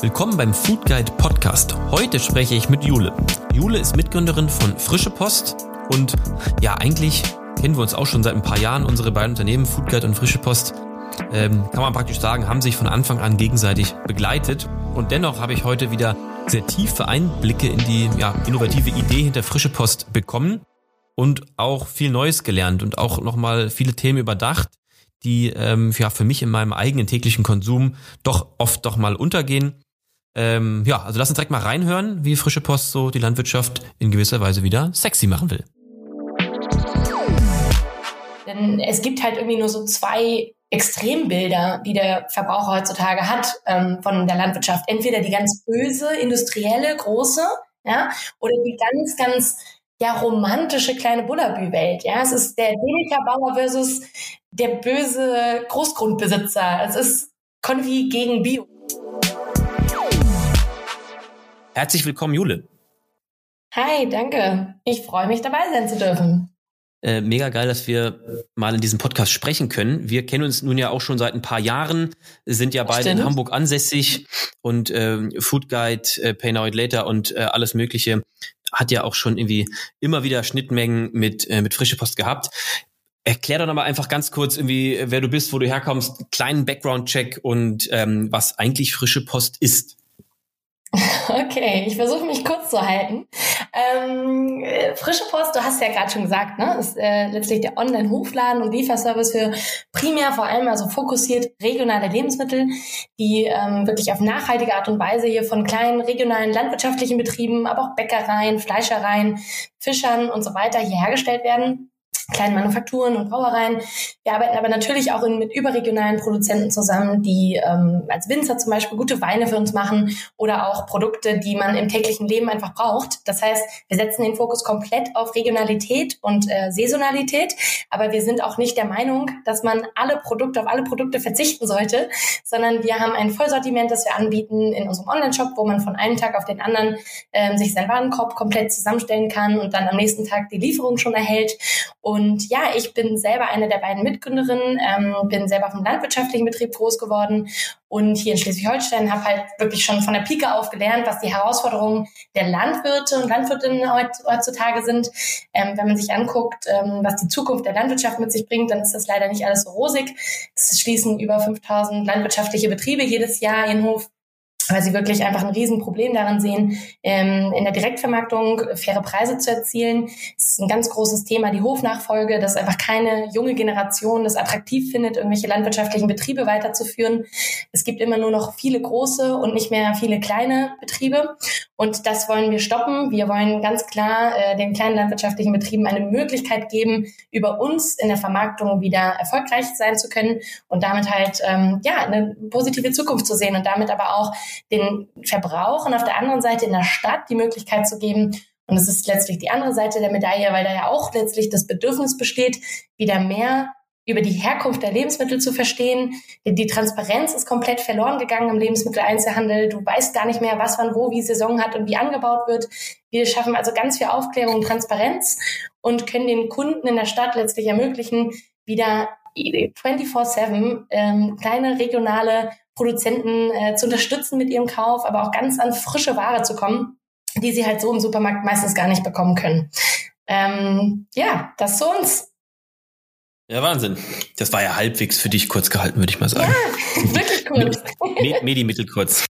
Willkommen beim Food Guide Podcast. Heute spreche ich mit Jule. Jule ist Mitgründerin von Frische Post und ja, eigentlich kennen wir uns auch schon seit ein paar Jahren. Unsere beiden Unternehmen, Food Guide und Frische Post, ähm, kann man praktisch sagen, haben sich von Anfang an gegenseitig begleitet. Und dennoch habe ich heute wieder sehr tiefe Einblicke in die ja, innovative Idee hinter Frische Post bekommen und auch viel Neues gelernt und auch nochmal viele Themen überdacht, die ähm, ja, für mich in meinem eigenen täglichen Konsum doch oft doch mal untergehen. Ähm, ja, also lass uns direkt mal reinhören, wie Frische Post so die Landwirtschaft in gewisser Weise wieder sexy machen will. Denn es gibt halt irgendwie nur so zwei Extrembilder, die der Verbraucher heutzutage hat ähm, von der Landwirtschaft. Entweder die ganz böse, industrielle, große, ja, oder die ganz, ganz ja, romantische kleine Bullabü-Welt. Ja, es ist der Däniker-Bauer versus der böse Großgrundbesitzer. Es ist Konfi gegen Bio. Herzlich willkommen, Jule. Hi, danke. Ich freue mich, dabei sein zu dürfen. Äh, mega geil, dass wir mal in diesem Podcast sprechen können. Wir kennen uns nun ja auch schon seit ein paar Jahren, sind ja beide Stimmt. in Hamburg ansässig und äh, Food Guide, äh, Pay Now It Later und äh, alles Mögliche hat ja auch schon irgendwie immer wieder Schnittmengen mit, äh, mit frische Post gehabt. Erklär doch nochmal einfach ganz kurz irgendwie, wer du bist, wo du herkommst, kleinen Background-Check und ähm, was eigentlich frische Post ist. Okay, ich versuche mich kurz zu halten. Ähm, Frische Post, du hast ja gerade schon gesagt, ne, ist äh, letztlich der Online-Hofladen und Lieferservice für primär vor allem also fokussiert regionale Lebensmittel, die ähm, wirklich auf nachhaltige Art und Weise hier von kleinen regionalen landwirtschaftlichen Betrieben, aber auch Bäckereien, Fleischereien, Fischern und so weiter hier hergestellt werden kleinen Manufakturen und Brauereien. Wir arbeiten aber natürlich auch in, mit überregionalen Produzenten zusammen, die ähm, als Winzer zum Beispiel gute Weine für uns machen oder auch Produkte, die man im täglichen Leben einfach braucht. Das heißt, wir setzen den Fokus komplett auf Regionalität und äh, Saisonalität, aber wir sind auch nicht der Meinung, dass man alle Produkte auf alle Produkte verzichten sollte, sondern wir haben ein Vollsortiment, das wir anbieten in unserem Online-Shop, wo man von einem Tag auf den anderen ähm, sich seinen Warenkorb komplett zusammenstellen kann und dann am nächsten Tag die Lieferung schon erhält. Und und ja, ich bin selber eine der beiden Mitgründerinnen, ähm, bin selber einem landwirtschaftlichen Betrieb groß geworden und hier in Schleswig-Holstein habe halt wirklich schon von der Pike auf gelernt, was die Herausforderungen der Landwirte und Landwirtinnen heutzutage sind. Ähm, wenn man sich anguckt, ähm, was die Zukunft der Landwirtschaft mit sich bringt, dann ist das leider nicht alles so rosig. Es schließen über 5000 landwirtschaftliche Betriebe jedes Jahr ihren Hof weil sie wirklich einfach ein Riesenproblem darin sehen, ähm, in der Direktvermarktung faire Preise zu erzielen. Das ist ein ganz großes Thema, die Hofnachfolge, dass einfach keine junge Generation das attraktiv findet, irgendwelche landwirtschaftlichen Betriebe weiterzuführen. Es gibt immer nur noch viele große und nicht mehr viele kleine Betriebe. Und das wollen wir stoppen. Wir wollen ganz klar äh, den kleinen landwirtschaftlichen Betrieben eine Möglichkeit geben, über uns in der Vermarktung wieder erfolgreich sein zu können und damit halt ähm, ja eine positive Zukunft zu sehen und damit aber auch den Verbrauchern auf der anderen Seite in der Stadt die Möglichkeit zu geben, und das ist letztlich die andere Seite der Medaille, weil da ja auch letztlich das Bedürfnis besteht, wieder mehr über die Herkunft der Lebensmittel zu verstehen. Die Transparenz ist komplett verloren gegangen im Lebensmitteleinzelhandel. Du weißt gar nicht mehr, was wann wo wie Saison hat und wie angebaut wird. Wir schaffen also ganz viel Aufklärung und Transparenz und können den Kunden in der Stadt letztlich ermöglichen, wieder 24-7 ähm, kleine regionale Produzenten äh, zu unterstützen mit ihrem Kauf, aber auch ganz an frische Ware zu kommen, die sie halt so im Supermarkt meistens gar nicht bekommen können. Ähm, ja, das zu uns. Ja, Wahnsinn. Das war ja halbwegs für dich kurz gehalten, würde ich mal sagen. Ja, wirklich kurz. Medi mittelkurz.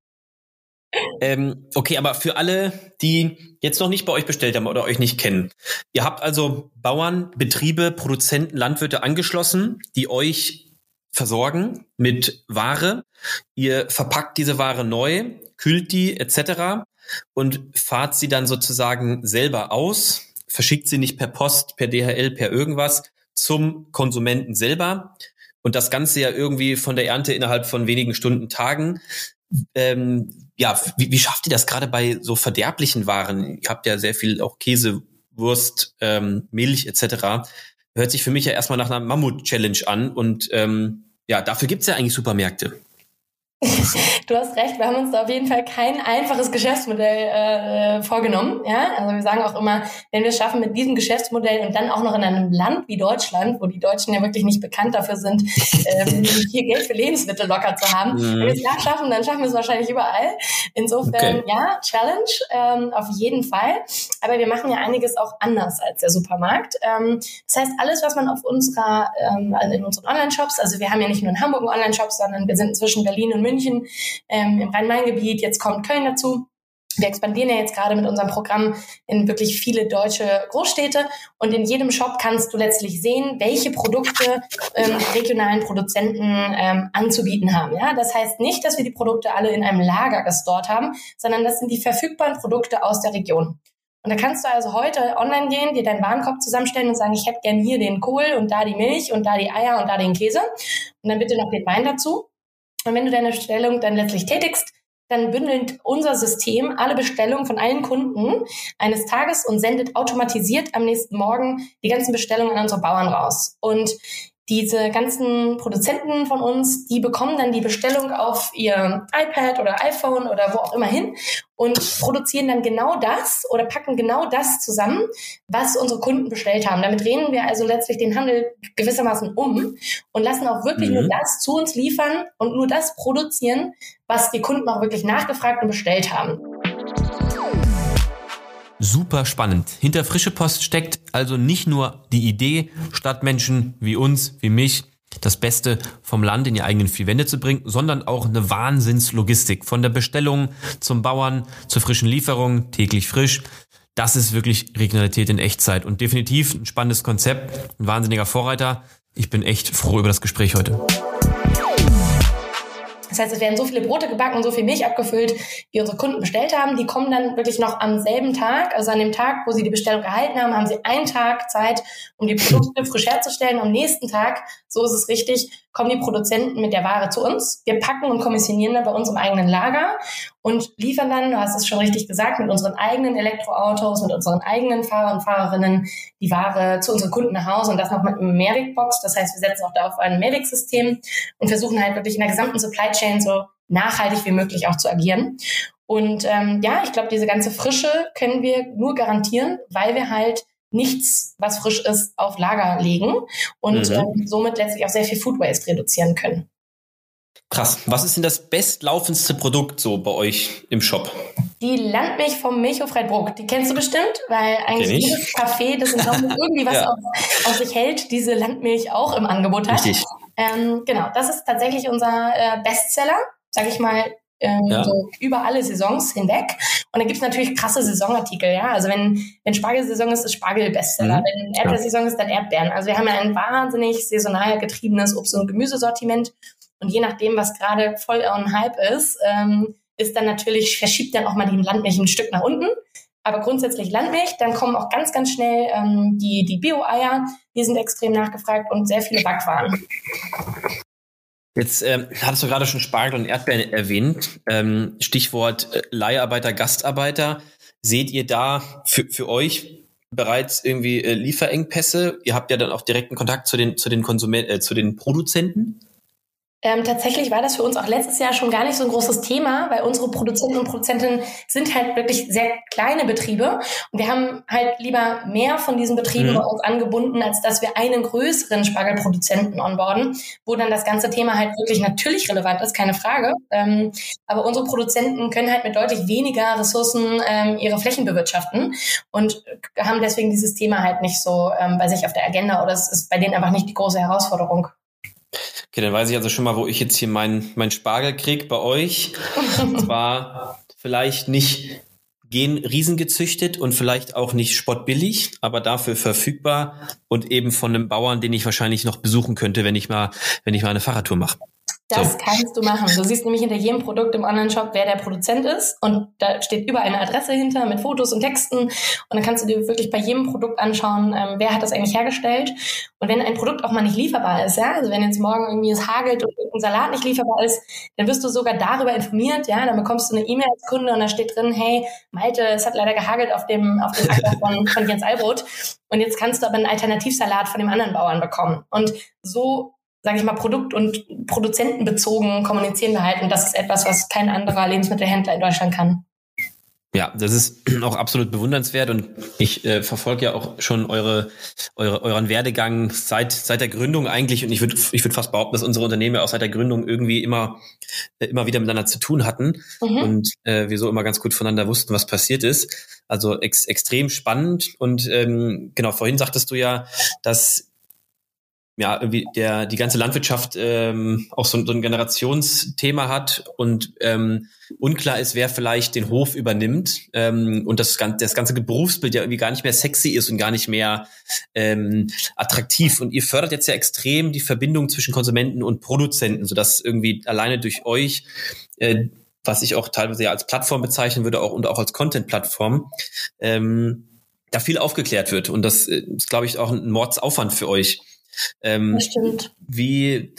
Ähm, okay, aber für alle, die jetzt noch nicht bei euch bestellt haben oder euch nicht kennen. Ihr habt also Bauern, Betriebe, Produzenten, Landwirte angeschlossen, die euch versorgen mit Ware. Ihr verpackt diese Ware neu, kühlt die etc. und fahrt sie dann sozusagen selber aus, verschickt sie nicht per Post, per DHL, per irgendwas, zum Konsumenten selber. Und das Ganze ja irgendwie von der Ernte innerhalb von wenigen Stunden, Tagen. Ähm, ja, wie, wie schafft ihr das gerade bei so verderblichen Waren? Ihr habt ja sehr viel auch Käse, Wurst, ähm, Milch etc. Hört sich für mich ja erstmal nach einer Mammut-Challenge an. Und ähm, ja, dafür gibt's ja eigentlich Supermärkte. Du hast recht, wir haben uns da auf jeden Fall kein einfaches Geschäftsmodell äh, vorgenommen. Ja? Also wir sagen auch immer, wenn wir es schaffen mit diesem Geschäftsmodell und dann auch noch in einem Land wie Deutschland, wo die Deutschen ja wirklich nicht bekannt dafür sind, ähm, hier Geld für Lebensmittel locker zu haben, mhm. wenn wir es da schaffen, dann schaffen wir es wahrscheinlich überall. Insofern, okay. ja, Challenge ähm, auf jeden Fall. Aber wir machen ja einiges auch anders als der Supermarkt. Ähm, das heißt, alles, was man auf unserer, ähm, in unseren Online-Shops, also wir haben ja nicht nur in Hamburg einen Online-Shop, sondern wir sind zwischen Berlin und München, ähm, im Rhein-Main-Gebiet, jetzt kommt Köln dazu. Wir expandieren ja jetzt gerade mit unserem Programm in wirklich viele deutsche Großstädte und in jedem Shop kannst du letztlich sehen, welche Produkte ähm, regionalen Produzenten ähm, anzubieten haben. Ja, das heißt nicht, dass wir die Produkte alle in einem Lager gestort haben, sondern das sind die verfügbaren Produkte aus der Region. Und da kannst du also heute online gehen, dir deinen Warenkorb zusammenstellen und sagen, ich hätte gern hier den Kohl und da die Milch und da die Eier und da den Käse und dann bitte noch den Wein dazu. Und wenn du deine Bestellung dann letztlich tätigst, dann bündelt unser System alle Bestellungen von allen Kunden eines Tages und sendet automatisiert am nächsten Morgen die ganzen Bestellungen an unsere Bauern raus. Und diese ganzen Produzenten von uns, die bekommen dann die Bestellung auf ihr iPad oder iPhone oder wo auch immer hin und produzieren dann genau das oder packen genau das zusammen, was unsere Kunden bestellt haben. Damit drehen wir also letztlich den Handel gewissermaßen um und lassen auch wirklich mhm. nur das zu uns liefern und nur das produzieren, was die Kunden auch wirklich nachgefragt und bestellt haben. Super spannend. Hinter frische Post steckt also nicht nur die Idee, Stadtmenschen wie uns, wie mich, das Beste vom Land in die eigenen vier Wände zu bringen, sondern auch eine Wahnsinnslogistik. Von der Bestellung zum Bauern, zur frischen Lieferung, täglich frisch. Das ist wirklich Regionalität in Echtzeit und definitiv ein spannendes Konzept, ein wahnsinniger Vorreiter. Ich bin echt froh über das Gespräch heute. Das heißt, es werden so viele Brote gebacken und so viel Milch abgefüllt, wie unsere Kunden bestellt haben. Die kommen dann wirklich noch am selben Tag, also an dem Tag, wo sie die Bestellung erhalten haben, haben sie einen Tag Zeit, um die Produkte frisch herzustellen. Am nächsten Tag, so ist es richtig, kommen die Produzenten mit der Ware zu uns. Wir packen und kommissionieren dann bei uns im eigenen Lager und liefern dann, du hast es schon richtig gesagt, mit unseren eigenen Elektroautos, mit unseren eigenen Fahrer und Fahrerinnen die Ware zu unseren Kunden nach Hause und das noch mit einem Mehrwegbox. Das heißt, wir setzen auch da auf ein Mehrwegsystem und versuchen halt wirklich in der gesamten Supply Chain so nachhaltig wie möglich auch zu agieren. Und ähm, ja, ich glaube, diese ganze Frische können wir nur garantieren, weil wir halt nichts, was frisch ist, auf Lager legen und mhm. ähm, somit letztlich auch sehr viel Food Waste reduzieren können. Krass. Was ist denn das bestlaufendste Produkt so bei euch im Shop? Die Landmilch vom Milchhof Freibruck. Die kennst du bestimmt, weil eigentlich jedes Café, das Dortmund irgendwie was ja. auf, auf, sich hält, diese Landmilch auch im Angebot hat. Richtig. Ähm, genau, das ist tatsächlich unser äh, Bestseller, sag ich mal, ähm, ja. so über alle Saisons hinweg. Und dann gibt's natürlich krasse Saisonartikel, ja. Also wenn, wenn Spargelsaison ist, ist Spargel Bestseller. Mhm. Wenn Erdbeersaison ist, dann Erdbeeren. Also wir haben ja ein wahnsinnig saisonal getriebenes Obst- und Gemüsesortiment. Und je nachdem, was gerade voll on Hype ist, ähm, ist dann natürlich, verschiebt dann auch mal die Landmilch ein Stück nach unten. Aber grundsätzlich Landmilch, dann kommen auch ganz, ganz schnell ähm, die, die Bio-Eier, die sind extrem nachgefragt und sehr viele Backwaren. Jetzt ähm, hattest du gerade schon Spargel und Erdbeeren erwähnt. Ähm, Stichwort äh, Leiharbeiter, Gastarbeiter. Seht ihr da für, für euch bereits irgendwie äh, Lieferengpässe? Ihr habt ja dann auch direkten Kontakt zu den, zu den Konsumenten, äh, zu den Produzenten. Ähm, tatsächlich war das für uns auch letztes Jahr schon gar nicht so ein großes Thema, weil unsere Produzenten und Produzentinnen sind halt wirklich sehr kleine Betriebe und wir haben halt lieber mehr von diesen Betrieben mhm. bei uns angebunden, als dass wir einen größeren Spargelproduzenten onboarden, wo dann das ganze Thema halt wirklich natürlich relevant ist, keine Frage. Ähm, aber unsere Produzenten können halt mit deutlich weniger Ressourcen ähm, ihre Flächen bewirtschaften und haben deswegen dieses Thema halt nicht so ähm, bei sich auf der Agenda oder es ist bei denen einfach nicht die große Herausforderung. Okay, dann weiß ich also schon mal, wo ich jetzt hier mein, mein Spargel krieg bei euch. Zwar vielleicht nicht gen Riesen gezüchtet und vielleicht auch nicht spottbillig, aber dafür verfügbar und eben von einem Bauern, den ich wahrscheinlich noch besuchen könnte, wenn ich mal, wenn ich mal eine Fahrradtour mache. Das so. kannst du machen. Du siehst nämlich hinter jedem Produkt im Online-Shop, wer der Produzent ist. Und da steht überall eine Adresse hinter mit Fotos und Texten. Und dann kannst du dir wirklich bei jedem Produkt anschauen, ähm, wer hat das eigentlich hergestellt. Und wenn ein Produkt auch mal nicht lieferbar ist, ja, also wenn jetzt morgen irgendwie es hagelt und ein Salat nicht lieferbar ist, dann wirst du sogar darüber informiert, ja. Dann bekommst du eine E-Mail als Kunde und da steht drin, hey, Malte, es hat leider gehagelt auf dem, auf dem Acker von, von Jens Albrot. Und jetzt kannst du aber einen Alternativsalat von dem anderen Bauern bekommen. Und so sage ich mal, produkt- und produzentenbezogen kommunizieren wir halt. Und das ist etwas, was kein anderer Lebensmittelhändler in Deutschland kann. Ja, das ist auch absolut bewundernswert und ich äh, verfolge ja auch schon eure, eure euren Werdegang seit seit der Gründung eigentlich und ich würde ich würde fast behaupten, dass unsere Unternehmen ja auch seit der Gründung irgendwie immer äh, immer wieder miteinander zu tun hatten mhm. und äh, wir so immer ganz gut voneinander wussten, was passiert ist. Also ex extrem spannend und ähm, genau vorhin sagtest du ja, dass ja, irgendwie der, die ganze Landwirtschaft ähm, auch so, so ein Generationsthema hat und ähm, unklar ist, wer vielleicht den Hof übernimmt ähm, und das, das ganze Berufsbild ja irgendwie gar nicht mehr sexy ist und gar nicht mehr ähm, attraktiv. Und ihr fördert jetzt ja extrem die Verbindung zwischen Konsumenten und Produzenten, sodass irgendwie alleine durch euch äh, was ich auch teilweise ja als Plattform bezeichnen würde, auch und auch als Content-Plattform, ähm, da viel aufgeklärt wird. Und das äh, ist, glaube ich, auch ein Mordsaufwand für euch. Ähm, das stimmt. Wie,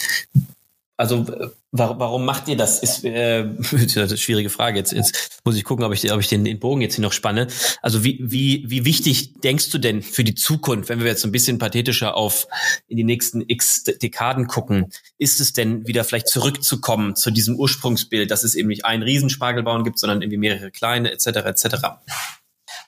also warum macht ihr das? Ist, äh, ist eine schwierige Frage. Jetzt, jetzt muss ich gucken, ob ich, ob ich den, den Bogen jetzt hier noch spanne. Also wie, wie, wie wichtig denkst du denn für die Zukunft, wenn wir jetzt ein bisschen pathetischer auf in die nächsten x Dekaden gucken, ist es denn wieder vielleicht zurückzukommen zu diesem Ursprungsbild, dass es eben nicht einen Riesenspargelbauern gibt, sondern irgendwie mehrere kleine etc. etc.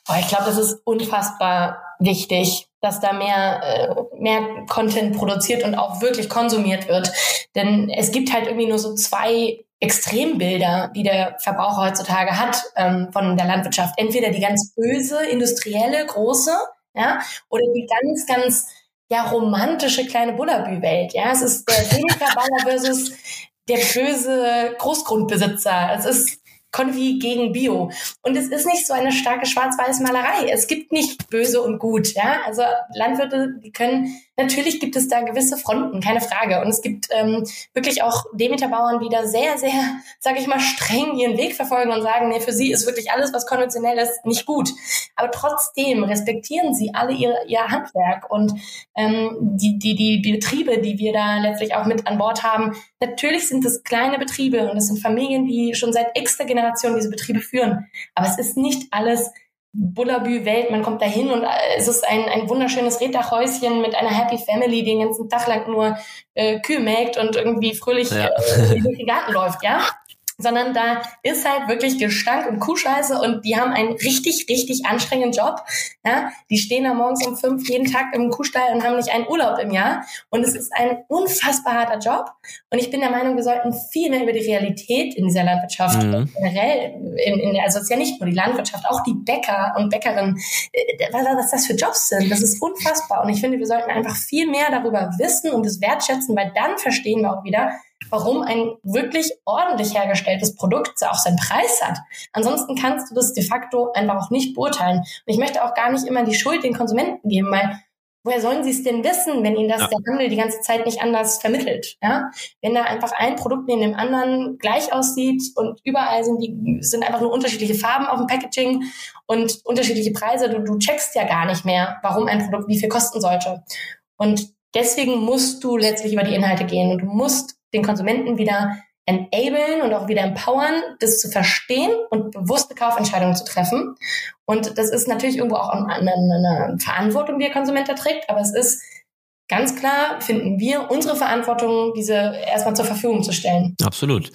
Oh, ich glaube, das ist unfassbar wichtig dass da mehr, äh, mehr Content produziert und auch wirklich konsumiert wird. Denn es gibt halt irgendwie nur so zwei Extrembilder, die der Verbraucher heutzutage hat ähm, von der Landwirtschaft. Entweder die ganz böse, industrielle, große, ja, oder die ganz, ganz ja, romantische kleine Bullabü-Welt. Ja, es ist der Chemikerbauer versus der böse Großgrundbesitzer. Es ist Konfi gegen Bio. Und es ist nicht so eine starke Schwarz-Weiß-Malerei. Es gibt nicht böse und gut. Ja? Also Landwirte, die können, natürlich gibt es da gewisse Fronten, keine Frage. Und es gibt ähm, wirklich auch Demeterbauern, die da sehr, sehr, sage ich mal, streng ihren Weg verfolgen und sagen, nee, für sie ist wirklich alles, was konventionell ist, nicht gut. Aber trotzdem respektieren sie alle ihr, ihr Handwerk und ähm, die, die, die Betriebe, die wir da letztlich auch mit an Bord haben. Natürlich sind es kleine Betriebe und es sind Familien, die schon seit x Generationen diese Betriebe führen. Aber es ist nicht alles Bullabü-Welt. Man kommt dahin und äh, es ist ein, ein wunderschönes Reddachhäuschen mit einer Happy Family, die den ganzen Tag lang nur äh, Kühe melkt und irgendwie fröhlich ja. äh, durch den Garten läuft, ja sondern da ist halt wirklich Gestank und Kuhscheiße und die haben einen richtig, richtig anstrengenden Job. Ja, die stehen da morgens um fünf jeden Tag im Kuhstall und haben nicht einen Urlaub im Jahr. Und es ist ein unfassbar harter Job. Und ich bin der Meinung, wir sollten viel mehr über die Realität in dieser Landwirtschaft mhm. generell, in, in, also es ist ja nicht nur die Landwirtschaft, auch die Bäcker und Bäckerinnen, äh, was, was das für Jobs sind. Das ist unfassbar. Und ich finde, wir sollten einfach viel mehr darüber wissen und es wertschätzen, weil dann verstehen wir auch wieder, warum ein wirklich ordentlich hergestelltes Produkt auch seinen Preis hat. Ansonsten kannst du das de facto einfach auch nicht beurteilen. Und ich möchte auch gar nicht immer die Schuld den Konsumenten geben, weil woher sollen sie es denn wissen, wenn ihnen das ja. der Handel die ganze Zeit nicht anders vermittelt? Ja? Wenn da einfach ein Produkt neben dem anderen gleich aussieht und überall sind die sind einfach nur unterschiedliche Farben auf dem Packaging und unterschiedliche Preise, du, du checkst ja gar nicht mehr, warum ein Produkt wie viel kosten sollte. Und deswegen musst du letztlich über die Inhalte gehen und du musst den Konsumenten wieder enablen und auch wieder empowern, das zu verstehen und bewusste Kaufentscheidungen zu treffen. Und das ist natürlich irgendwo auch eine, eine Verantwortung, die der Konsument da trägt, aber es ist ganz klar, finden wir, unsere Verantwortung, diese erstmal zur Verfügung zu stellen. Absolut.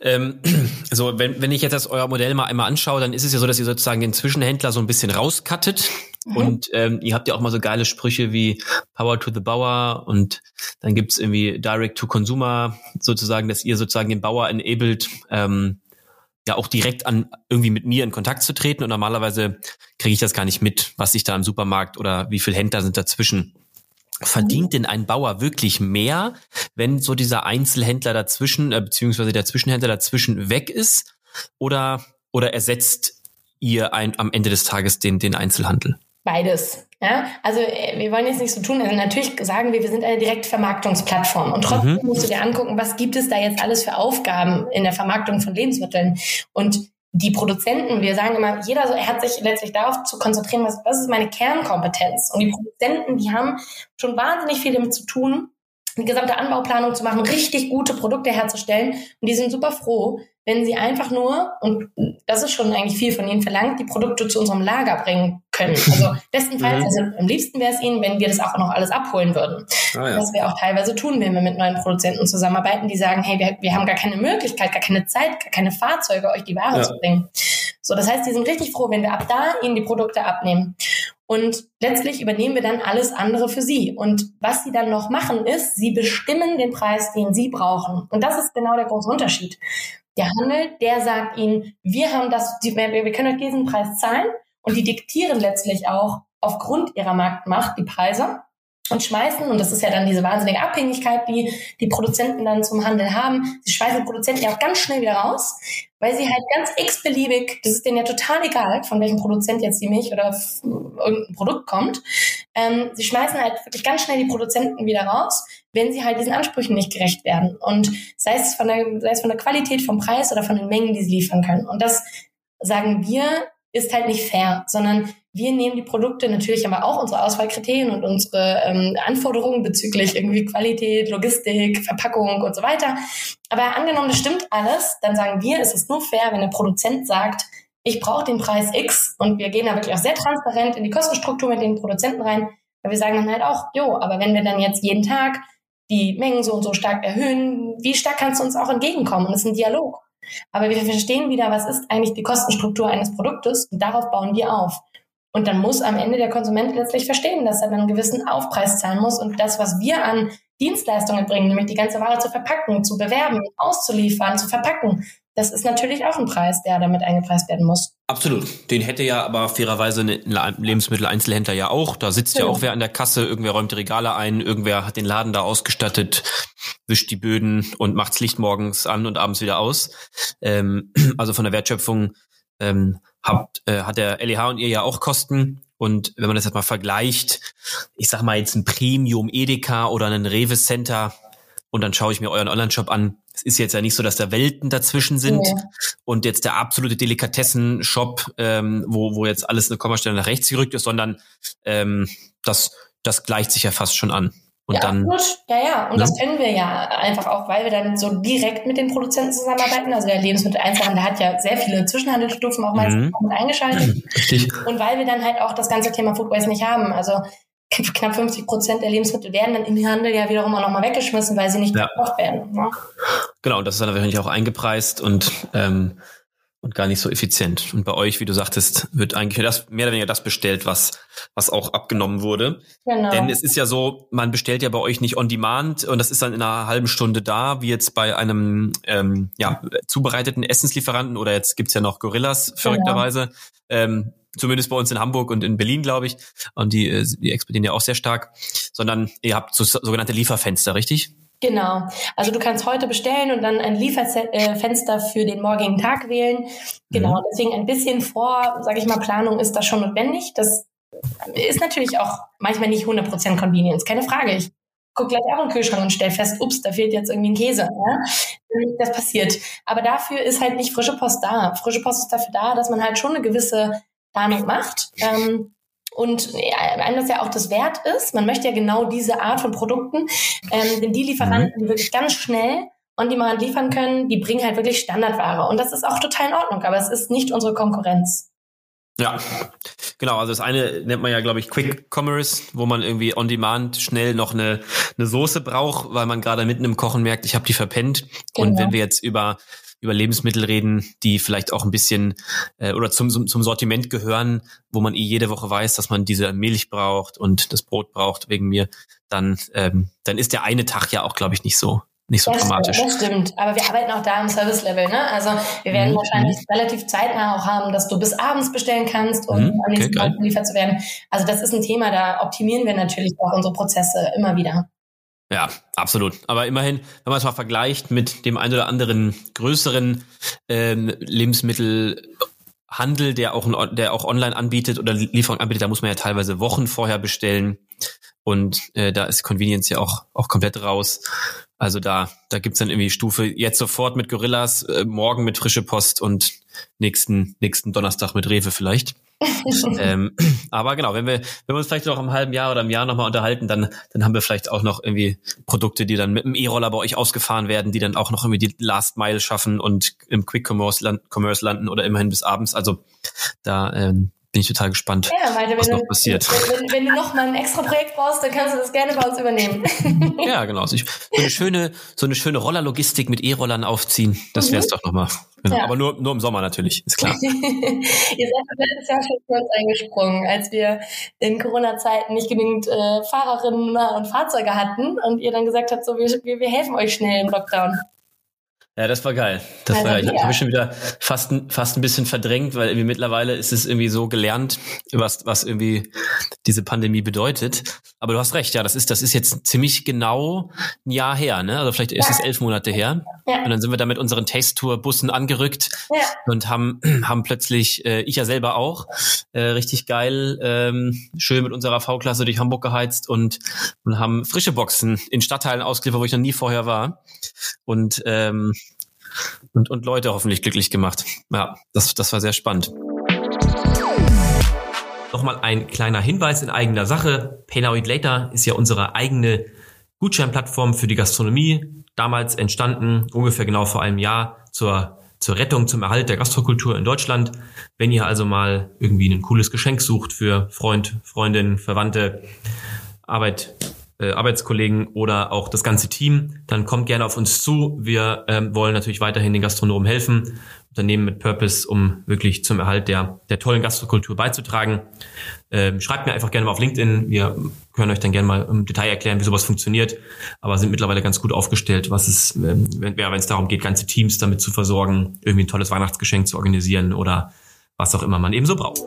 Ähm, so, wenn, wenn ich jetzt das euer Modell mal einmal anschaue, dann ist es ja so, dass ihr sozusagen den Zwischenhändler so ein bisschen rauskattet. Mhm. Und ähm, ihr habt ja auch mal so geile Sprüche wie Power to the Bauer und dann gibt's irgendwie Direct to Consumer, sozusagen, dass ihr sozusagen den Bauer enabled, ähm, ja auch direkt an irgendwie mit mir in Kontakt zu treten. Und normalerweise kriege ich das gar nicht mit, was sich da im Supermarkt oder wie viel Händler sind dazwischen. Verdient denn ein Bauer wirklich mehr, wenn so dieser Einzelhändler dazwischen, äh, beziehungsweise der Zwischenhändler dazwischen weg ist? Oder, oder ersetzt ihr ein, am Ende des Tages den, den Einzelhandel? Beides. Ja, also äh, wir wollen jetzt nicht so tun. Also natürlich sagen wir, wir sind eine Direktvermarktungsplattform und trotzdem mhm. musst du dir angucken, was gibt es da jetzt alles für Aufgaben in der Vermarktung von Lebensmitteln und die Produzenten, wir sagen immer, jeder hat sich letztlich darauf zu konzentrieren, was, was ist meine Kernkompetenz. Und die Produzenten, die haben schon wahnsinnig viel damit zu tun, die gesamte Anbauplanung zu machen, richtig gute Produkte herzustellen. Und die sind super froh, wenn sie einfach nur, und das ist schon eigentlich viel von ihnen verlangt, die Produkte zu unserem Lager bringen können. Also bestenfalls, mhm. also am liebsten wäre es ihnen, wenn wir das auch noch alles abholen würden. Ah, ja. Was wir auch teilweise tun, wenn wir mit neuen Produzenten zusammenarbeiten, die sagen, hey, wir, wir haben gar keine Möglichkeit, gar keine Zeit, gar keine Fahrzeuge, euch die Ware ja. zu bringen. So, das heißt, die sind richtig froh, wenn wir ab da ihnen die Produkte abnehmen. Und letztlich übernehmen wir dann alles andere für sie. Und was sie dann noch machen, ist, sie bestimmen den Preis, den sie brauchen. Und das ist genau der große Unterschied. Der Handel, der sagt ihnen, wir haben das, wir können euch diesen Preis zahlen und die diktieren letztlich auch aufgrund ihrer Marktmacht die Preise und schmeißen, und das ist ja dann diese wahnsinnige Abhängigkeit, die die Produzenten dann zum Handel haben, sie schmeißen Produzenten ja auch ganz schnell wieder raus, weil sie halt ganz x-beliebig, das ist denen ja total egal, von welchem Produzent jetzt die Milch oder irgendein Produkt kommt, ähm, sie schmeißen halt wirklich ganz schnell die Produzenten wieder raus, wenn sie halt diesen Ansprüchen nicht gerecht werden. Und sei es von der, sei es von der Qualität, vom Preis oder von den Mengen, die sie liefern können. Und das sagen wir, ist halt nicht fair, sondern wir nehmen die Produkte, natürlich haben wir auch unsere Auswahlkriterien und unsere ähm, Anforderungen bezüglich irgendwie Qualität, Logistik, Verpackung und so weiter. Aber angenommen, das stimmt alles, dann sagen wir, es ist nur fair, wenn der Produzent sagt, ich brauche den Preis X und wir gehen da wirklich auch sehr transparent in die Kostenstruktur mit den Produzenten rein, weil wir sagen dann halt auch, jo, aber wenn wir dann jetzt jeden Tag die Mengen so und so stark erhöhen, wie stark kannst du uns auch entgegenkommen? Und das ist ein Dialog. Aber wir verstehen wieder, was ist eigentlich die Kostenstruktur eines Produktes und darauf bauen wir auf. Und dann muss am Ende der Konsument letztlich verstehen, dass er dann einen gewissen Aufpreis zahlen muss und das, was wir an Dienstleistungen bringen, nämlich die ganze Ware zu verpacken, zu bewerben, auszuliefern, zu verpacken, das ist natürlich auch ein Preis, der damit eingepreist werden muss. Absolut. Den hätte ja aber fairerweise ein Lebensmitteleinzelhändler ja auch. Da sitzt ja. ja auch wer an der Kasse, irgendwer räumt die Regale ein, irgendwer hat den Laden da ausgestattet, wischt die Böden und macht's Licht morgens an und abends wieder aus. Ähm, also von der Wertschöpfung ähm, habt, äh, hat der LEH und ihr ja auch Kosten. Und wenn man das jetzt mal vergleicht, ich sag mal jetzt ein Premium Edeka oder ein Rewe Center und dann schaue ich mir euren Online-Shop an. Es ist jetzt ja nicht so, dass da Welten dazwischen sind ja. und jetzt der absolute Delikatessen-Shop, ähm, wo, wo jetzt alles eine Kommastelle nach rechts gerückt ist, sondern ähm, das, das gleicht sich ja fast schon an. Und ja, dann, gut. ja, ja. Und ne? das können wir ja einfach auch, weil wir dann so direkt mit den Produzenten zusammenarbeiten. Also der Lebensmitteleinzelhandel hat ja sehr viele Zwischenhandelsstufen auch meistens mhm. mit eingeschaltet. Richtig. Und weil wir dann halt auch das ganze Thema Food Waste nicht haben. Also knapp 50 Prozent der Lebensmittel werden dann im Handel ja wiederum auch nochmal weggeschmissen, weil sie nicht ja. gekocht werden. Ne? Genau, und das ist dann wahrscheinlich auch eingepreist und ähm, und gar nicht so effizient. Und bei euch, wie du sagtest, wird eigentlich das, mehr oder weniger das bestellt, was, was auch abgenommen wurde. Genau. Denn es ist ja so, man bestellt ja bei euch nicht on demand und das ist dann in einer halben Stunde da, wie jetzt bei einem ähm, ja, zubereiteten Essenslieferanten oder jetzt gibt's ja noch Gorillas, verrückterweise. Genau. Ähm, zumindest bei uns in Hamburg und in Berlin, glaube ich. Und die, äh, die exportieren ja auch sehr stark. Sondern ihr habt so, sogenannte Lieferfenster, richtig? Genau. Also du kannst heute bestellen und dann ein Lieferfenster für den morgigen Tag wählen. Genau. Mhm. Deswegen ein bisschen vor, sage ich mal, Planung ist da schon notwendig. Das ist natürlich auch manchmal nicht 100% Convenience, keine Frage. Ich gucke gleich auch in den Kühlschrank und stelle fest, ups, da fehlt jetzt irgendwie ein Käse. Ja? Das passiert. Aber dafür ist halt nicht frische Post da. Frische Post ist dafür da, dass man halt schon eine gewisse Planung macht. Ähm, und einem das ja auch das wert ist. Man möchte ja genau diese Art von Produkten, ähm, denn die Lieferanten, die wirklich ganz schnell on demand liefern können, die bringen halt wirklich Standardware. Und das ist auch total in Ordnung, aber es ist nicht unsere Konkurrenz. Ja, genau. Also das eine nennt man ja, glaube ich, Quick Commerce, wo man irgendwie on demand schnell noch eine, eine Soße braucht, weil man gerade mitten im Kochen merkt, ich habe die verpennt. Genau. Und wenn wir jetzt über über Lebensmittel reden, die vielleicht auch ein bisschen äh, oder zum, zum Sortiment gehören, wo man eh jede Woche weiß, dass man diese Milch braucht und das Brot braucht wegen mir, dann, ähm, dann ist der eine Tag ja auch, glaube ich, nicht so nicht so das dramatisch. Stimmt, das stimmt. Aber wir arbeiten auch da im Service-Level. Ne? Also wir werden mhm. wahrscheinlich relativ zeitnah auch haben, dass du bis abends bestellen kannst, um mhm. am nächsten okay, Tag geliefert zu werden. Also das ist ein Thema, da optimieren wir natürlich auch unsere Prozesse immer wieder. Ja, absolut. Aber immerhin, wenn man es mal vergleicht mit dem ein oder anderen größeren ähm, Lebensmittelhandel, der auch, der auch online anbietet oder Lieferung anbietet, da muss man ja teilweise Wochen vorher bestellen. Und äh, da ist Convenience ja auch, auch komplett raus. Also da, da gibt's dann irgendwie Stufe jetzt sofort mit Gorillas, äh, morgen mit frische Post und nächsten, nächsten Donnerstag mit Rewe vielleicht. ähm, aber genau, wenn wir, wenn wir uns vielleicht noch im halben Jahr oder im Jahr nochmal unterhalten, dann, dann haben wir vielleicht auch noch irgendwie Produkte, die dann mit dem E-Roller bei euch ausgefahren werden, die dann auch noch irgendwie die Last Mile schaffen und im Quick Commerce, land, Commerce landen oder immerhin bis abends. Also da ähm, bin bin ich total gespannt, ja, Malte, was noch du, passiert. Wenn, wenn, du noch mal ein extra Projekt brauchst, dann kannst du das gerne bei uns übernehmen. ja, genau. So eine schöne, so eine schöne Rollerlogistik mit E-Rollern aufziehen, das wäre es mhm. doch nochmal. Genau. Ja. Aber nur, nur im Sommer natürlich, ist klar. Ihr seid letztes Jahr schon für uns eingesprungen, als wir in Corona-Zeiten nicht genügend äh, Fahrerinnen und Fahrzeuge hatten und ihr dann gesagt habt, so wir, wir helfen euch schnell im Lockdown. Ja, das war geil. Das also, war geil. Ich ja. habe schon wieder fast, fast ein bisschen verdrängt, weil irgendwie mittlerweile ist es irgendwie so gelernt, was, was irgendwie diese Pandemie bedeutet. Aber du hast recht, ja, das ist, das ist jetzt ziemlich genau ein Jahr her, ne? Also vielleicht ist es elf Monate her. Ja. Und dann sind wir da mit unseren Taste-Tour-Bussen angerückt ja. und haben, haben plötzlich, äh, ich ja selber auch, äh, richtig geil, ähm, schön mit unserer V-Klasse durch Hamburg geheizt und, und haben frische Boxen in Stadtteilen ausgeliefert, wo ich noch nie vorher war. Und ähm, und, und Leute hoffentlich glücklich gemacht. Ja, das, das war sehr spannend. Nochmal ein kleiner Hinweis in eigener Sache. Pay Now Eat Later ist ja unsere eigene Gutscheinplattform für die Gastronomie. Damals entstanden, ungefähr genau vor einem Jahr, zur, zur Rettung, zum Erhalt der Gastrokultur in Deutschland. Wenn ihr also mal irgendwie ein cooles Geschenk sucht für Freund, Freundin, Verwandte, Arbeit, äh, Arbeitskollegen oder auch das ganze Team, dann kommt gerne auf uns zu. Wir ähm, wollen natürlich weiterhin den Gastronomen helfen, Unternehmen mit Purpose, um wirklich zum Erhalt der, der tollen Gastrokultur beizutragen. Ähm, schreibt mir einfach gerne mal auf LinkedIn. Wir können euch dann gerne mal im Detail erklären, wie sowas funktioniert, aber sind mittlerweile ganz gut aufgestellt, was es, ähm, wenn es darum geht, ganze Teams damit zu versorgen, irgendwie ein tolles Weihnachtsgeschenk zu organisieren oder was auch immer man eben so braucht.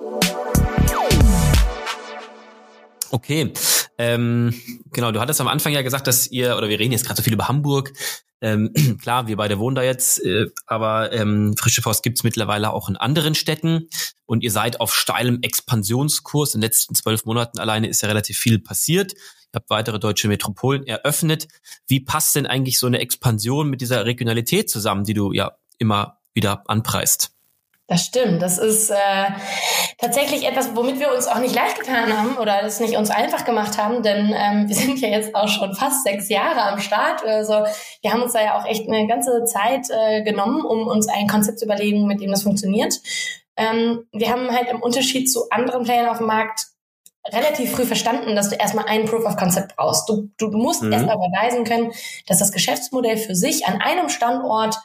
Okay, ähm, genau, du hattest am Anfang ja gesagt, dass ihr, oder wir reden jetzt gerade so viel über Hamburg. Ähm, klar, wir beide wohnen da jetzt, äh, aber ähm, Frische Post gibt's mittlerweile auch in anderen Städten und ihr seid auf steilem Expansionskurs. In den letzten zwölf Monaten alleine ist ja relativ viel passiert. Ihr habt weitere deutsche Metropolen eröffnet. Wie passt denn eigentlich so eine Expansion mit dieser Regionalität zusammen, die du ja immer wieder anpreist? Das stimmt. Das ist äh, tatsächlich etwas, womit wir uns auch nicht leicht getan haben oder das nicht uns einfach gemacht haben, denn ähm, wir sind ja jetzt auch schon fast sechs Jahre am Start. Also wir haben uns da ja auch echt eine ganze Zeit äh, genommen, um uns ein Konzept zu überlegen, mit dem das funktioniert. Ähm, wir haben halt im Unterschied zu anderen Playern auf dem Markt relativ früh verstanden, dass du erstmal ein Proof of Concept brauchst. Du, du, du musst mhm. erstmal beweisen können, dass das Geschäftsmodell für sich an einem Standort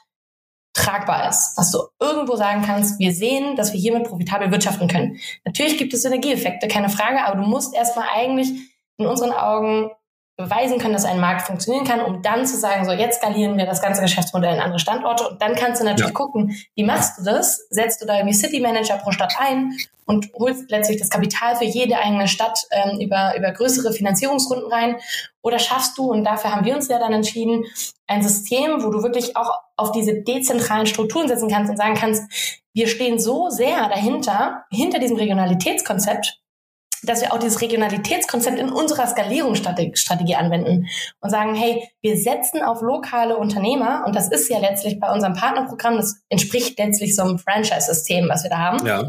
tragbar ist, dass du irgendwo sagen kannst, wir sehen, dass wir hiermit profitabel wirtschaften können. Natürlich gibt es Synergieeffekte, keine Frage, aber du musst erstmal eigentlich in unseren Augen beweisen können, dass ein Markt funktionieren kann, um dann zu sagen, so jetzt skalieren wir das ganze Geschäftsmodell in andere Standorte und dann kannst du natürlich ja. gucken, wie machst du das? Setzt du da irgendwie City Manager pro Stadt ein und holst letztlich das Kapital für jede eigene Stadt ähm, über, über größere Finanzierungsrunden rein oder schaffst du, und dafür haben wir uns ja dann entschieden, ein System, wo du wirklich auch auf diese dezentralen Strukturen setzen kannst und sagen kannst, wir stehen so sehr dahinter, hinter diesem Regionalitätskonzept, dass wir auch dieses Regionalitätskonzept in unserer Skalierungsstrategie anwenden und sagen, hey, wir setzen auf lokale Unternehmer und das ist ja letztlich bei unserem Partnerprogramm, das entspricht letztlich so einem Franchise-System, was wir da haben. Ja.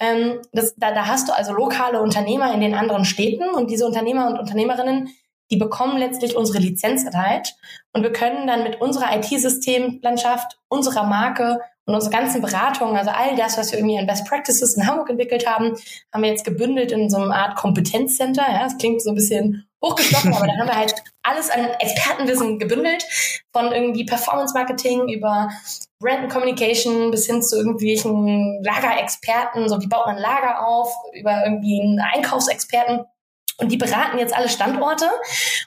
Ähm, das, da, da hast du also lokale Unternehmer in den anderen Städten und diese Unternehmer und Unternehmerinnen die bekommen letztlich unsere Lizenz erteilt und wir können dann mit unserer IT-Systemlandschaft, unserer Marke und unsere ganzen Beratungen, also all das, was wir irgendwie an Best Practices in Hamburg entwickelt haben, haben wir jetzt gebündelt in so einer Art Kompetenzcenter. Ja, das klingt so ein bisschen hochgestochen, aber da haben wir halt alles an Expertenwissen gebündelt, von irgendwie Performance Marketing über Brand and Communication bis hin zu irgendwelchen Lagerexperten, so wie baut man Lager auf, über irgendwie einen Einkaufsexperten. Und die beraten jetzt alle Standorte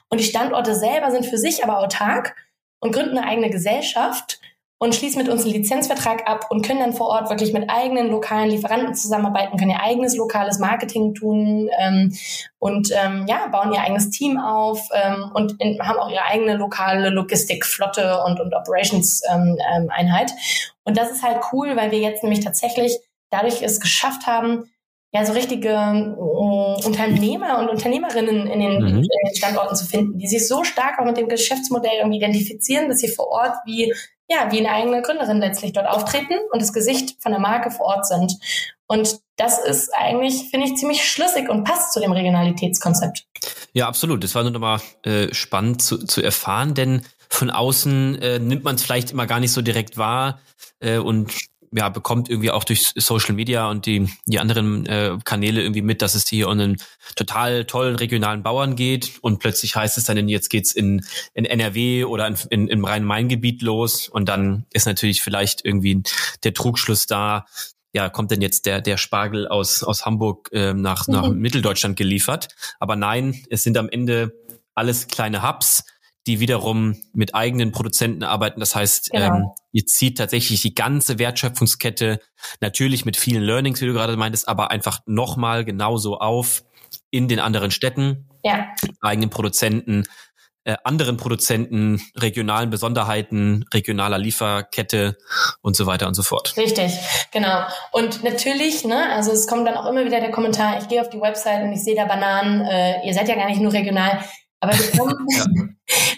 und die Standorte selber sind für sich aber autark und gründen eine eigene Gesellschaft und schließen mit uns einen Lizenzvertrag ab und können dann vor Ort wirklich mit eigenen lokalen Lieferanten zusammenarbeiten, können ihr eigenes lokales Marketing tun ähm, und ähm, ja, bauen ihr eigenes Team auf ähm, und in, haben auch ihre eigene lokale Logistikflotte und, und Operations-Einheit. Ähm, ähm, und das ist halt cool, weil wir jetzt nämlich tatsächlich dadurch es geschafft haben, ja, so richtige äh, Unternehmer und Unternehmerinnen in den, mhm. in den, Standorten zu finden, die sich so stark auch mit dem Geschäftsmodell irgendwie identifizieren, dass sie vor Ort wie, ja, wie eine eigene Gründerin letztlich dort auftreten und das Gesicht von der Marke vor Ort sind. Und das ist eigentlich, finde ich, ziemlich schlüssig und passt zu dem Regionalitätskonzept. Ja, absolut. Das war nur nochmal äh, spannend zu, zu erfahren, denn von außen äh, nimmt man es vielleicht immer gar nicht so direkt wahr äh, und ja, bekommt irgendwie auch durch Social Media und die, die anderen äh, Kanäle irgendwie mit, dass es hier um einen total tollen regionalen Bauern geht und plötzlich heißt es dann, jetzt geht's in, in NRW oder in, in, im Rhein-Main-Gebiet los und dann ist natürlich vielleicht irgendwie der Trugschluss da, ja, kommt denn jetzt der, der Spargel aus, aus Hamburg äh, nach, nach mhm. Mitteldeutschland geliefert? Aber nein, es sind am Ende alles kleine Hubs, die wiederum mit eigenen Produzenten arbeiten. Das heißt, genau. ähm, ihr zieht tatsächlich die ganze Wertschöpfungskette natürlich mit vielen Learnings, wie du gerade meintest, aber einfach nochmal genauso auf in den anderen Städten, ja. eigenen Produzenten, äh, anderen Produzenten, regionalen Besonderheiten, regionaler Lieferkette und so weiter und so fort. Richtig, genau. Und natürlich, ne, also es kommt dann auch immer wieder der Kommentar, ich gehe auf die Website und ich sehe da Bananen, äh, ihr seid ja gar nicht nur regional. Aber wir, kommen, ja.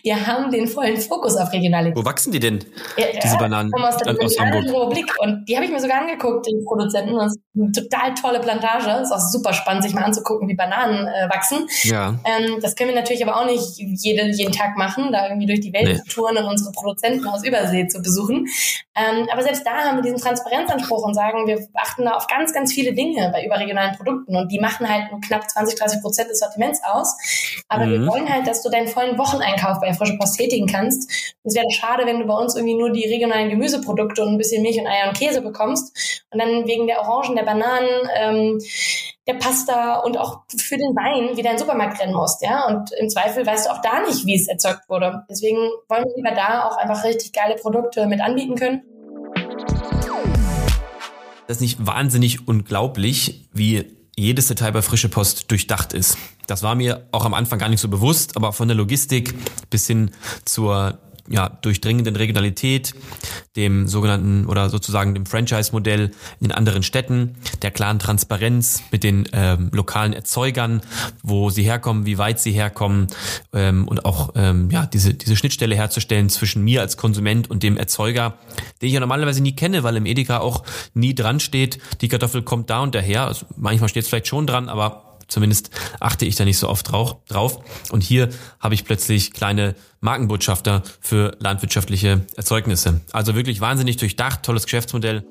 Wir haben den vollen Fokus auf Regionalität. Wo wachsen die denn, ja, diese Bananen aus der aus Hamburg? Republik. Und die habe ich mir sogar angeguckt, die Produzenten. Das ist eine total tolle Plantage. Ist auch super spannend, sich mal anzugucken, wie Bananen äh, wachsen. Ja. Ähm, das können wir natürlich aber auch nicht jede, jeden Tag machen, da irgendwie durch die Welt nee. zu touren und unsere Produzenten aus Übersee zu besuchen. Ähm, aber selbst da haben wir diesen Transparenzanspruch und sagen, wir achten da auf ganz, ganz viele Dinge bei überregionalen Produkten. Und die machen halt nur knapp 20, 30 Prozent des Sortiments aus. Aber mhm. wir wollen halt, dass du deinen vollen Wocheneinkauf bei Frische Post tätigen kannst. Es wäre schade, wenn du bei uns irgendwie nur die regionalen Gemüseprodukte und ein bisschen Milch und Eier und Käse bekommst und dann wegen der Orangen, der Bananen, ähm, der Pasta und auch für den Wein wieder in den Supermarkt rennen musst, ja. Und im Zweifel weißt du auch da nicht, wie es erzeugt wurde. Deswegen wollen wir lieber da auch einfach richtig geile Produkte mit anbieten können. Das ist nicht wahnsinnig unglaublich, wie jedes Detail bei Frische Post durchdacht ist. Das war mir auch am Anfang gar nicht so bewusst, aber von der Logistik bis hin zur ja, durchdringenden Regionalität, dem sogenannten oder sozusagen dem Franchise-Modell in anderen Städten, der klaren Transparenz mit den ähm, lokalen Erzeugern, wo sie herkommen, wie weit sie herkommen ähm, und auch ähm, ja diese diese Schnittstelle herzustellen zwischen mir als Konsument und dem Erzeuger, den ich ja normalerweise nie kenne, weil im Edeka auch nie dran steht, die Kartoffel kommt da und daher. Also manchmal steht es vielleicht schon dran, aber Zumindest achte ich da nicht so oft drauf. Und hier habe ich plötzlich kleine Markenbotschafter für landwirtschaftliche Erzeugnisse. Also wirklich wahnsinnig durchdacht, tolles Geschäftsmodell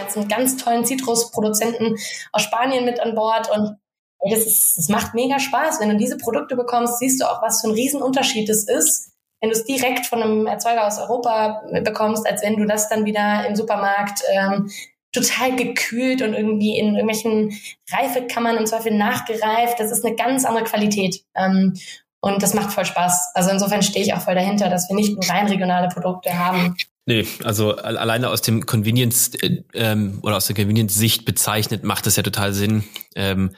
jetzt einen ganz tollen Zitrusproduzenten aus Spanien mit an Bord und ey, das, ist, das macht mega Spaß. Wenn du diese Produkte bekommst, siehst du auch, was für ein Riesenunterschied es ist, wenn du es direkt von einem Erzeuger aus Europa bekommst, als wenn du das dann wieder im Supermarkt ähm, total gekühlt und irgendwie in irgendwelchen Reifekammern im Zweifel nachgereift. Das ist eine ganz andere Qualität. Ähm, und das macht voll Spaß. Also insofern stehe ich auch voll dahinter, dass wir nicht nur rein regionale Produkte haben. Nee, also alleine aus dem Convenience äh, ähm, oder aus der Convenience-Sicht bezeichnet macht es ja total Sinn. Ähm,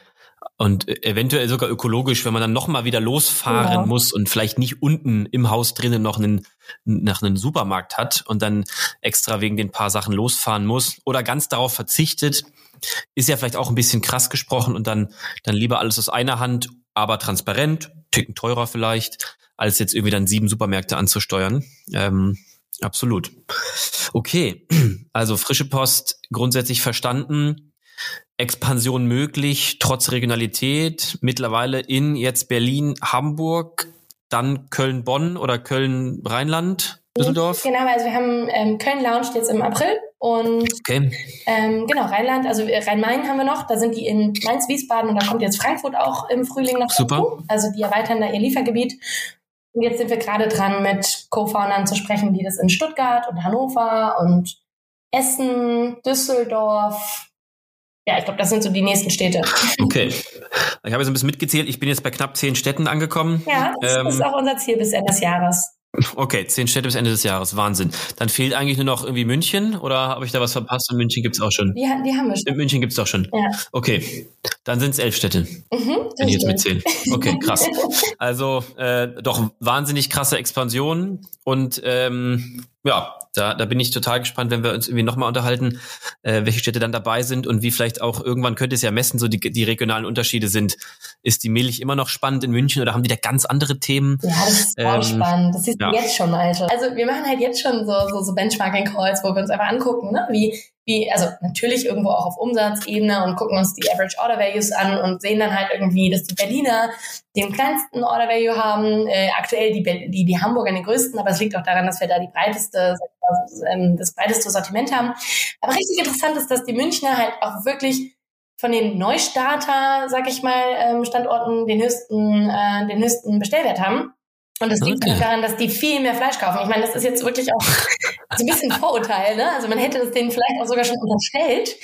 und eventuell sogar ökologisch, wenn man dann nochmal wieder losfahren ja. muss und vielleicht nicht unten im Haus drinnen noch einen, nach einem Supermarkt hat und dann extra wegen den paar Sachen losfahren muss oder ganz darauf verzichtet, ist ja vielleicht auch ein bisschen krass gesprochen und dann, dann lieber alles aus einer Hand, aber transparent, ticken teurer vielleicht, als jetzt irgendwie dann sieben Supermärkte anzusteuern. Ähm, absolut. Okay, also frische Post grundsätzlich verstanden Expansion möglich, trotz Regionalität, mittlerweile in jetzt Berlin, Hamburg, dann Köln-Bonn oder Köln-Rheinland, Düsseldorf? Genau, also wir haben ähm, Köln launcht jetzt im April und okay. ähm, genau, Rheinland, also Rhein-Main haben wir noch, da sind die in Mainz-Wiesbaden und da kommt jetzt Frankfurt auch im Frühling noch Super. Dazu. Also die erweitern da ihr Liefergebiet. Und jetzt sind wir gerade dran, mit Co-Foundern zu sprechen, die das in Stuttgart und Hannover und Essen, Düsseldorf, ja, ich glaube, das sind so die nächsten Städte. Okay. Ich habe jetzt ein bisschen mitgezählt. Ich bin jetzt bei knapp zehn Städten angekommen. Ja, das ähm, ist auch unser Ziel bis Ende des Jahres. Okay, zehn Städte bis Ende des Jahres. Wahnsinn. Dann fehlt eigentlich nur noch irgendwie München oder habe ich da was verpasst? In München gibt's auch schon. Die, die haben wir schon. In München gibt's auch schon. Ja. Okay. Dann sind es elf Städte. Mhm, wenn ich jetzt mitzähle. Okay, krass. Also äh, doch wahnsinnig krasse Expansion und ähm, ja, da, da bin ich total gespannt, wenn wir uns irgendwie nochmal unterhalten, äh, welche Städte dann dabei sind und wie vielleicht auch irgendwann könnte es ja messen, so die, die regionalen Unterschiede sind. Ist die Milch immer noch spannend in München oder haben die da ganz andere Themen? Ja, das ist ähm, spannend. Das ist ja. jetzt schon, Alter. Also wir machen halt jetzt schon so, so, so Benchmarking-Calls, wo wir uns einfach angucken, ne? wie, wie, also natürlich irgendwo auch auf Umsatzebene und gucken uns die Average Order Values an und sehen dann halt irgendwie, dass die Berliner den kleinsten Order Value haben, äh, aktuell die, die, die Hamburger den größten, aber es liegt auch daran, dass wir da die breiteste das, ähm, das breiteste Sortiment haben. Aber richtig interessant ist, dass die Münchner halt auch wirklich von den Neustarter, sag ich mal, ähm, Standorten den höchsten, äh, den höchsten Bestellwert haben. Und das liegt okay. daran, dass die viel mehr Fleisch kaufen. Ich meine, das ist jetzt wirklich auch so ein bisschen Vorurteil, ne? Also man hätte das denen vielleicht auch sogar schon unterstellt.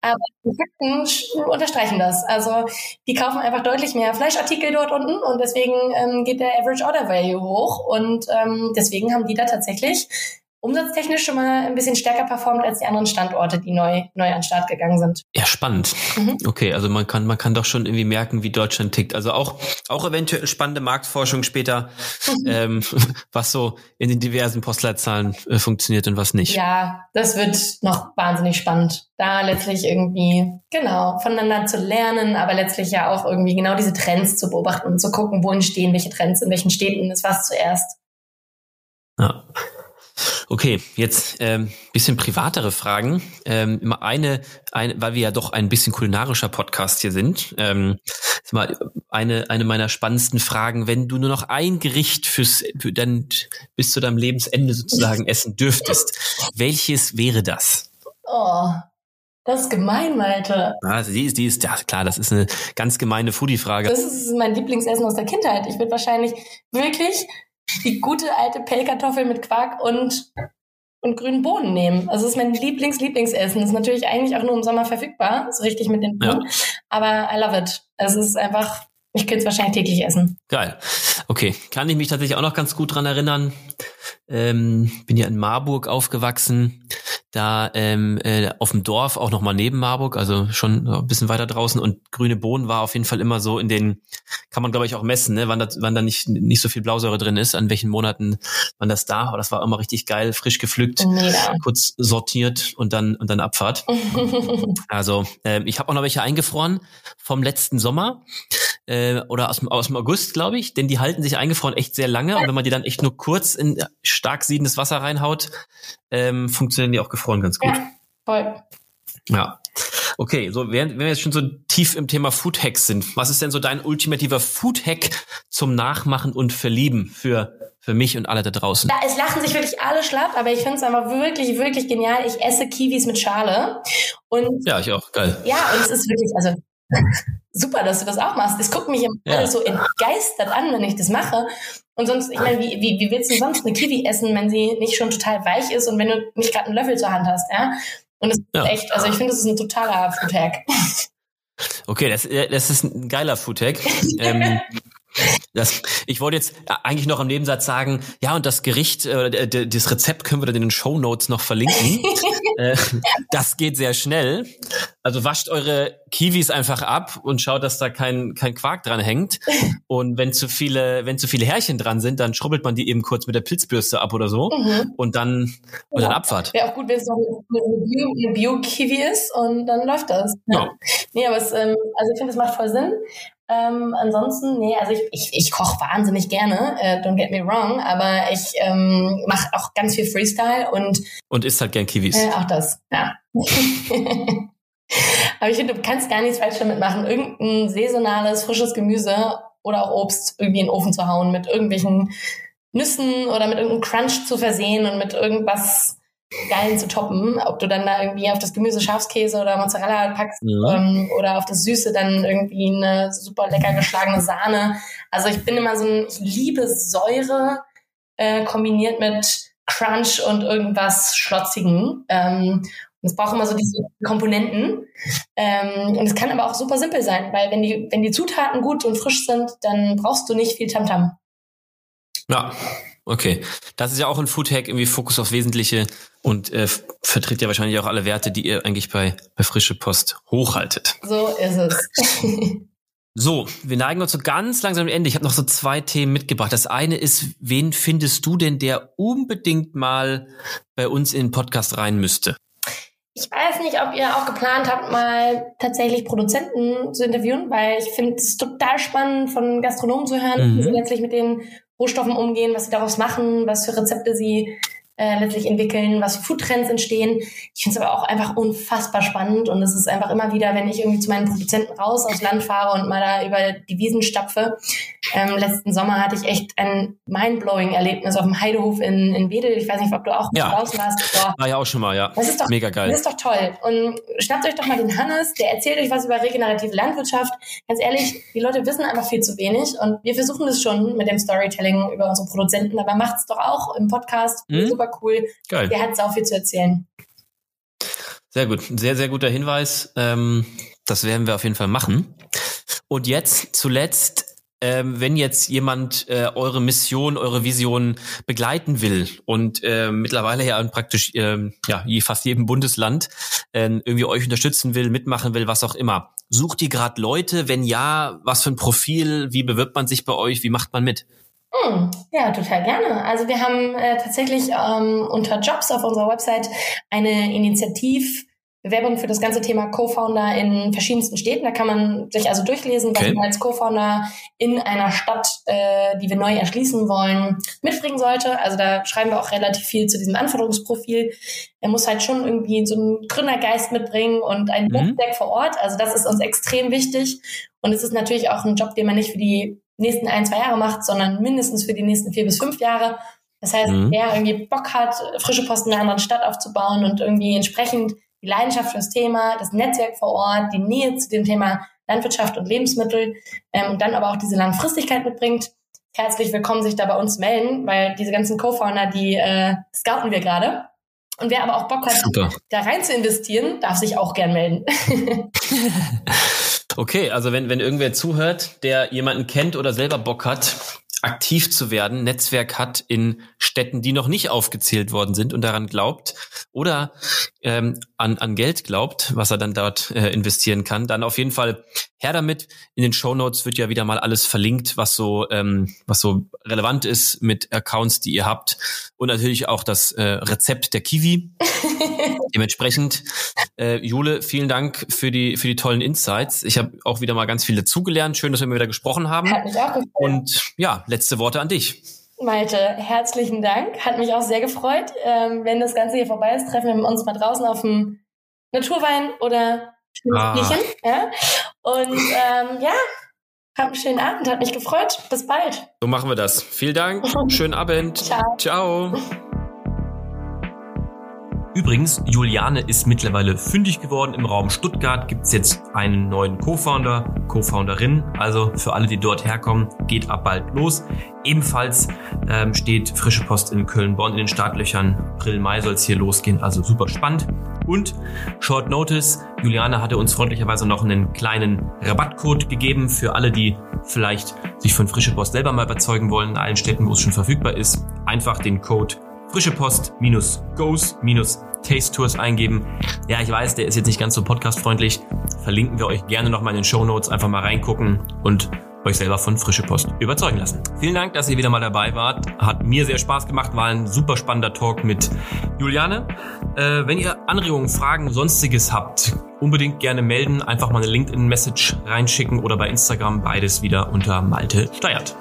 Aber die Fakten unterstreichen das. Also die kaufen einfach deutlich mehr Fleischartikel dort unten und deswegen ähm, geht der Average Order Value hoch und ähm, deswegen haben die da tatsächlich umsatztechnisch schon mal ein bisschen stärker performt als die anderen Standorte, die neu, neu an den Start gegangen sind. Ja, spannend. Mhm. Okay, also man kann, man kann doch schon irgendwie merken, wie Deutschland tickt. Also auch, auch eventuell spannende Marktforschung später, ähm, was so in den diversen Postleitzahlen äh, funktioniert und was nicht. Ja, das wird noch wahnsinnig spannend. Da letztlich irgendwie, genau, voneinander zu lernen, aber letztlich ja auch irgendwie genau diese Trends zu beobachten und zu gucken, wo entstehen welche Trends, in welchen Städten ist was zuerst. Ja. Okay, jetzt ähm, bisschen privatere Fragen. Ähm, immer eine, eine, weil wir ja doch ein bisschen kulinarischer Podcast hier sind. Ähm, ist mal eine eine meiner spannendsten Fragen: Wenn du nur noch ein Gericht fürs für dann bis zu deinem Lebensende sozusagen essen dürftest, welches wäre das? Oh, das ist gemein, Malte. Also die ist, die ist, ja klar, das ist eine ganz gemeine Foodie-Frage. Das ist mein Lieblingsessen aus der Kindheit. Ich würde wahrscheinlich wirklich die gute alte Pellkartoffel mit Quark und, und grünen Bohnen nehmen. Also das ist mein Lieblings-Lieblingsessen. Ist natürlich eigentlich auch nur im Sommer verfügbar, so richtig mit den Bohnen. Ja. Aber I love it. Es ist einfach, ich könnte es wahrscheinlich täglich essen. Geil. Okay, kann ich mich tatsächlich auch noch ganz gut dran erinnern. Ähm, bin ja in Marburg aufgewachsen da ähm, äh, auf dem Dorf, auch nochmal neben Marburg, also schon ein bisschen weiter draußen. Und grüne Bohnen war auf jeden Fall immer so in den, kann man glaube ich auch messen, ne, wann da, wann da nicht, nicht so viel Blausäure drin ist, an welchen Monaten man das da. Aber das war immer richtig geil, frisch gepflückt, Mega. kurz sortiert und dann und dann Abfahrt. also äh, ich habe auch noch welche eingefroren vom letzten Sommer äh, oder aus, aus dem August, glaube ich, denn die halten sich eingefroren echt sehr lange. Und wenn man die dann echt nur kurz in stark siedendes Wasser reinhaut, ähm, funktionieren die auch gefroren ganz gut. Ja, voll. Ja. Okay, so während wenn wir jetzt schon so tief im Thema Food Hacks sind, was ist denn so dein ultimativer Food Hack zum Nachmachen und Verlieben für für mich und alle da draußen? Ja, es lachen sich wirklich alle schlapp, aber ich finde es einfach wirklich, wirklich genial. Ich esse Kiwis mit Schale. Und ja, ich auch. Geil. Ja, und es ist wirklich, also super, dass du das auch machst. Es guckt mich immer ja. alle so entgeistert an, wenn ich das mache. Und sonst, ich meine, wie, wie, wie willst du sonst eine Kiwi essen, wenn sie nicht schon total weich ist und wenn du nicht gerade einen Löffel zur Hand hast, ja? Und es ja. ist echt, also ich finde, das ist ein totaler Foodhack. Okay, das, das ist ein geiler Foodhack. ähm, das, ich wollte jetzt eigentlich noch im Nebensatz sagen, ja, und das Gericht, äh, das Rezept können wir dann in den Show Notes noch verlinken. äh, das geht sehr schnell. Also wascht eure Kiwis einfach ab und schaut, dass da kein, kein Quark dran hängt. Und wenn zu viele, wenn zu viele Härchen dran sind, dann schrubbelt man die eben kurz mit der Pilzbürste ab oder so. Mhm. Und dann, und ja. dann Abfahrt. Wäre auch gut, wenn es noch eine Bio-Kiwi ist und dann läuft das. Ja. ja. Nee, aber es, ähm, also ich finde, es macht voll Sinn. Ähm, ansonsten, nee, also ich, ich, ich koche wahnsinnig gerne, äh, don't get me wrong, aber ich ähm, mache auch ganz viel Freestyle und und isst halt gern Kiwis. Äh, auch das, ja. aber ich finde, du kannst gar nichts falsch damit machen, irgendein saisonales, frisches Gemüse oder auch Obst irgendwie in den Ofen zu hauen, mit irgendwelchen Nüssen oder mit irgendeinem Crunch zu versehen und mit irgendwas Geilen zu toppen. Ob du dann da irgendwie auf das Gemüse Schafskäse oder Mozzarella packst ja. ähm, oder auf das Süße dann irgendwie eine super lecker geschlagene Sahne. Also ich bin immer so ein, ich liebe Säure äh, kombiniert mit Crunch und irgendwas Schlotzigen. Ähm, und es braucht immer so diese Komponenten. Ähm, und es kann aber auch super simpel sein, weil wenn die, wenn die Zutaten gut und frisch sind, dann brauchst du nicht viel Tamtam. -Tam. Ja, Okay, das ist ja auch ein Foodhack, irgendwie Fokus auf Wesentliche und äh, vertritt ja wahrscheinlich auch alle Werte, die ihr eigentlich bei, bei Frische Post hochhaltet. So ist es. so, wir neigen uns so ganz langsam am Ende. Ich habe noch so zwei Themen mitgebracht. Das eine ist, wen findest du denn, der unbedingt mal bei uns in den Podcast rein müsste? Ich weiß nicht, ob ihr auch geplant habt, mal tatsächlich Produzenten zu interviewen, weil ich finde es total spannend, von Gastronomen zu hören, mhm. wie sie letztlich mit den Rohstoffen umgehen, was sie daraus machen, was für Rezepte sie äh, letztlich entwickeln, was Foodtrends entstehen. Ich finde es aber auch einfach unfassbar spannend und es ist einfach immer wieder, wenn ich irgendwie zu meinen Produzenten raus aufs Land fahre und mal da über die Wiesen stapfe. Ähm, letzten Sommer hatte ich echt ein mindblowing Erlebnis auf dem Heidehof in, in Wedel. Ich weiß nicht, ob du auch ja. draußen warst. Boah. War ja auch schon mal, ja. Das ist doch, Mega geil. Das ist doch toll. Und schnappt euch doch mal den Hannes, der erzählt euch was über regenerative Landwirtschaft. Ganz ehrlich, die Leute wissen einfach viel zu wenig und wir versuchen das schon mit dem Storytelling über unsere Produzenten, aber macht's doch auch im Podcast. Mhm. Super cool. Geil. Der hat sau viel zu erzählen. Sehr gut. Sehr, sehr guter Hinweis. Ähm, das werden wir auf jeden Fall machen. Und jetzt zuletzt ähm, wenn jetzt jemand äh, eure Mission, eure Vision begleiten will und äh, mittlerweile ja praktisch äh, ja fast jedem Bundesland äh, irgendwie euch unterstützen will, mitmachen will, was auch immer. Sucht ihr gerade Leute? Wenn ja, was für ein Profil? Wie bewirbt man sich bei euch? Wie macht man mit? Hm, ja, total gerne. Also wir haben äh, tatsächlich ähm, unter Jobs auf unserer Website eine Initiativ Bewerbung für das ganze Thema Co-Founder in verschiedensten Städten. Da kann man sich also durchlesen, was okay. man als Co-Founder in einer Stadt, äh, die wir neu erschließen wollen, mitbringen sollte. Also da schreiben wir auch relativ viel zu diesem Anforderungsprofil. Er muss halt schon irgendwie so einen Gründergeist mitbringen und ein mhm. Netzwerk vor Ort. Also das ist uns extrem wichtig. Und es ist natürlich auch ein Job, den man nicht für die nächsten ein, zwei Jahre macht, sondern mindestens für die nächsten vier bis fünf Jahre. Das heißt, mhm. wer irgendwie Bock hat, frische Posten in einer anderen Stadt aufzubauen und irgendwie entsprechend die Leidenschaft fürs Thema, das Netzwerk vor Ort, die Nähe zu dem Thema Landwirtschaft und Lebensmittel ähm, und dann aber auch diese Langfristigkeit mitbringt, herzlich willkommen, sich da bei uns melden, weil diese ganzen Co-Founder, die äh, scouten wir gerade. Und wer aber auch Bock hat, Super. da rein zu investieren, darf sich auch gern melden. okay, also wenn, wenn irgendwer zuhört, der jemanden kennt oder selber Bock hat, aktiv zu werden, Netzwerk hat in Städten, die noch nicht aufgezählt worden sind und daran glaubt oder ähm, an, an Geld glaubt, was er dann dort äh, investieren kann, dann auf jeden Fall her damit. In den Show Notes wird ja wieder mal alles verlinkt, was so ähm, was so relevant ist mit Accounts, die ihr habt und natürlich auch das äh, Rezept der Kiwi. Dementsprechend, äh, Jule, vielen Dank für die für die tollen Insights. Ich habe auch wieder mal ganz viel dazugelernt. Schön, dass wir mal wieder gesprochen haben. Hat mich auch gefreut. Und ja, letzte Worte an dich. Malte, herzlichen Dank. Hat mich auch sehr gefreut. Ähm, wenn das Ganze hier vorbei ist, treffen wir uns mal draußen auf dem Naturwein oder ah. Ja? Und ähm, ja, habt einen schönen Abend, hat mich gefreut. Bis bald. So machen wir das. Vielen Dank. Schönen Abend. Ciao. Ciao. Übrigens, Juliane ist mittlerweile fündig geworden. Im Raum Stuttgart gibt es jetzt einen neuen Co-Founder, Co-Founderin. Also für alle, die dort herkommen, geht ab bald los. Ebenfalls ähm, steht frische Post in Köln-Bonn in den Startlöchern. April, Mai soll es hier losgehen, also super spannend. Und Short Notice, Juliane hatte uns freundlicherweise noch einen kleinen Rabattcode gegeben für alle, die vielleicht sich von frische Post selber mal überzeugen wollen, in allen Städten, wo es schon verfügbar ist. Einfach den Code frische Post minus goes minus Taste Tours eingeben. Ja, ich weiß, der ist jetzt nicht ganz so podcastfreundlich. Verlinken wir euch gerne nochmal in den Show Notes. Einfach mal reingucken und euch selber von Frische Post überzeugen lassen. Vielen Dank, dass ihr wieder mal dabei wart. Hat mir sehr Spaß gemacht, war ein super spannender Talk mit Juliane. Äh, wenn ihr Anregungen, Fragen, sonstiges habt, unbedingt gerne melden. Einfach mal eine LinkedIn-Message reinschicken oder bei Instagram beides wieder unter Malte Steuert.